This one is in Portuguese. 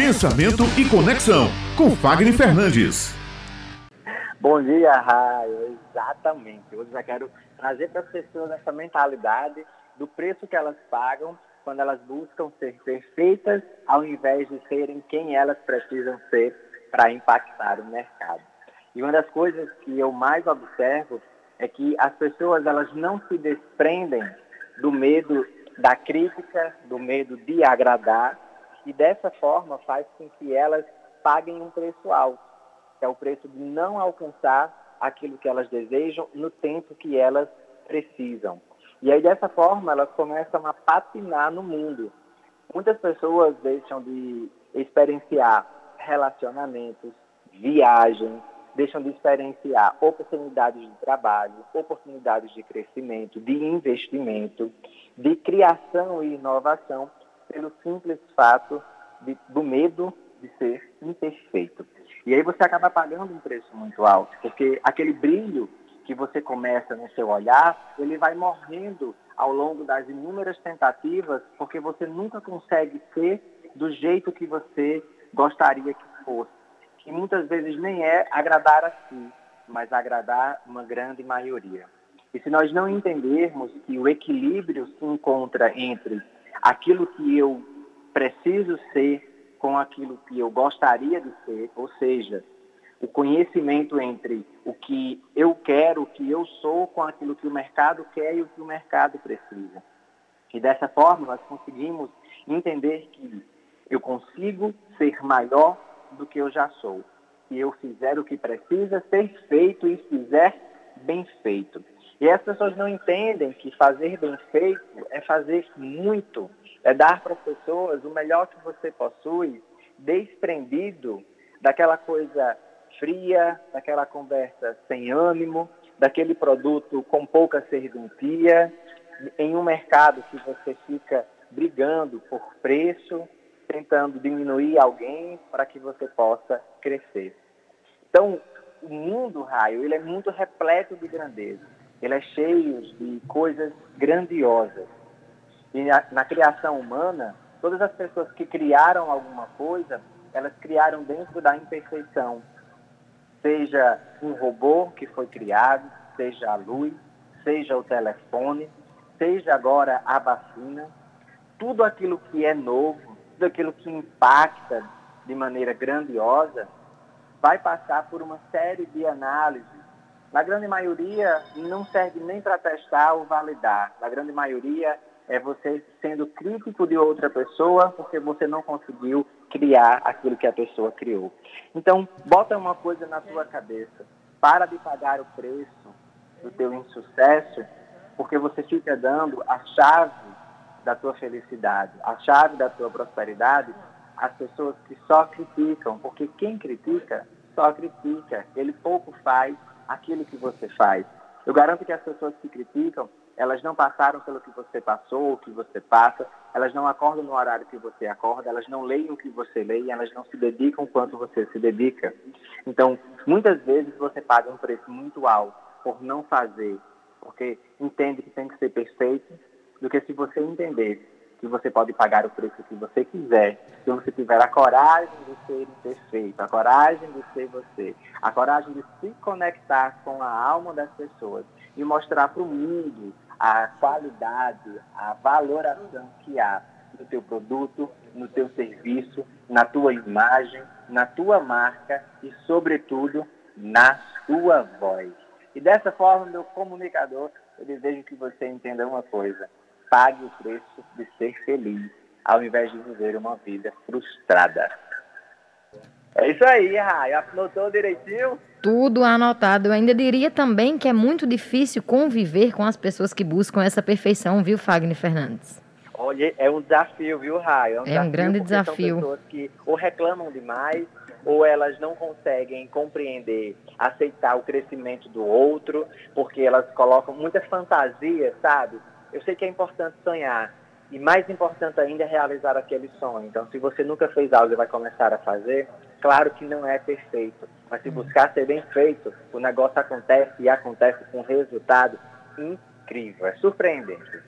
Pensamento e Conexão, com Fagner Fernandes. Bom dia, Raio. Exatamente. Hoje já quero trazer para as pessoas essa mentalidade do preço que elas pagam quando elas buscam ser perfeitas ao invés de serem quem elas precisam ser para impactar o mercado. E uma das coisas que eu mais observo é que as pessoas elas não se desprendem do medo da crítica, do medo de agradar, e dessa forma faz com que elas paguem um preço alto, que é o preço de não alcançar aquilo que elas desejam no tempo que elas precisam. E aí dessa forma elas começam a patinar no mundo. Muitas pessoas deixam de experienciar relacionamentos, viagens, deixam de experienciar oportunidades de trabalho, oportunidades de crescimento, de investimento, de criação e inovação, pelo simples fato de, do medo de ser imperfeito. E aí você acaba pagando um preço muito alto, porque aquele brilho que você começa no seu olhar, ele vai morrendo ao longo das inúmeras tentativas, porque você nunca consegue ser do jeito que você gostaria que fosse que muitas vezes nem é agradar a si, mas agradar uma grande maioria. E se nós não entendermos que o equilíbrio se encontra entre aquilo que eu preciso ser com aquilo que eu gostaria de ser, ou seja, o conhecimento entre o que eu quero, o que eu sou, com aquilo que o mercado quer e o que o mercado precisa. E dessa forma nós conseguimos entender que eu consigo ser maior do que eu já sou. Se eu fizer o que precisa ser feito e fizer bem feito. E as pessoas não entendem que fazer bem feito é fazer muito, é dar para as pessoas o melhor que você possui, desprendido daquela coisa fria, daquela conversa sem ânimo, daquele produto com pouca serventia, em um mercado que você fica brigando por preço, tentando diminuir alguém para que você possa crescer. Então, o mundo, Raio, ele é muito repleto de grandeza. Ele é cheio de coisas grandiosas. E na, na criação humana, todas as pessoas que criaram alguma coisa, elas criaram dentro da imperfeição. Seja um robô que foi criado, seja a luz, seja o telefone, seja agora a vacina, tudo aquilo que é novo, tudo aquilo que impacta de maneira grandiosa, vai passar por uma série de análises. Na grande maioria, não serve nem para testar ou validar. Na grande maioria, é você sendo crítico de outra pessoa porque você não conseguiu criar aquilo que a pessoa criou. Então, bota uma coisa na tua cabeça. Para de pagar o preço do teu insucesso, porque você fica dando a chave da tua felicidade, a chave da tua prosperidade, as pessoas que só criticam, porque quem critica só critica, ele pouco faz aquilo que você faz. Eu garanto que as pessoas que criticam, elas não passaram pelo que você passou, o que você passa, elas não acordam no horário que você acorda, elas não leem o que você lê, elas não se dedicam quanto você se dedica. Então, muitas vezes você paga um preço muito alto por não fazer, porque entende que tem que ser perfeito, do que se você entender que você pode pagar o preço que você quiser, se você tiver a coragem de ser imperfeito, a coragem de ser você, a coragem de se conectar com a alma das pessoas e mostrar para o mundo a qualidade, a valoração que há no teu produto, no teu serviço, na tua imagem, na tua marca e, sobretudo, na sua voz. E dessa forma, meu comunicador, eu desejo que você entenda uma coisa pague o preço de ser feliz, ao invés de viver uma vida frustrada. É isso aí, Raio. Anotou direitinho? Tudo anotado. Eu ainda diria também que é muito difícil conviver com as pessoas que buscam essa perfeição, viu, Fagner Fernandes? Olha, é um desafio, viu, Raio? É um, é um grande desafio. São pessoas que ou reclamam demais, ou elas não conseguem compreender, aceitar o crescimento do outro, porque elas colocam muita fantasia, sabe? Eu sei que é importante sonhar, e mais importante ainda é realizar aquele sonho. Então, se você nunca fez algo e vai começar a fazer, claro que não é perfeito, mas se uhum. buscar ser bem feito, o negócio acontece e acontece com resultado incrível, é surpreendente.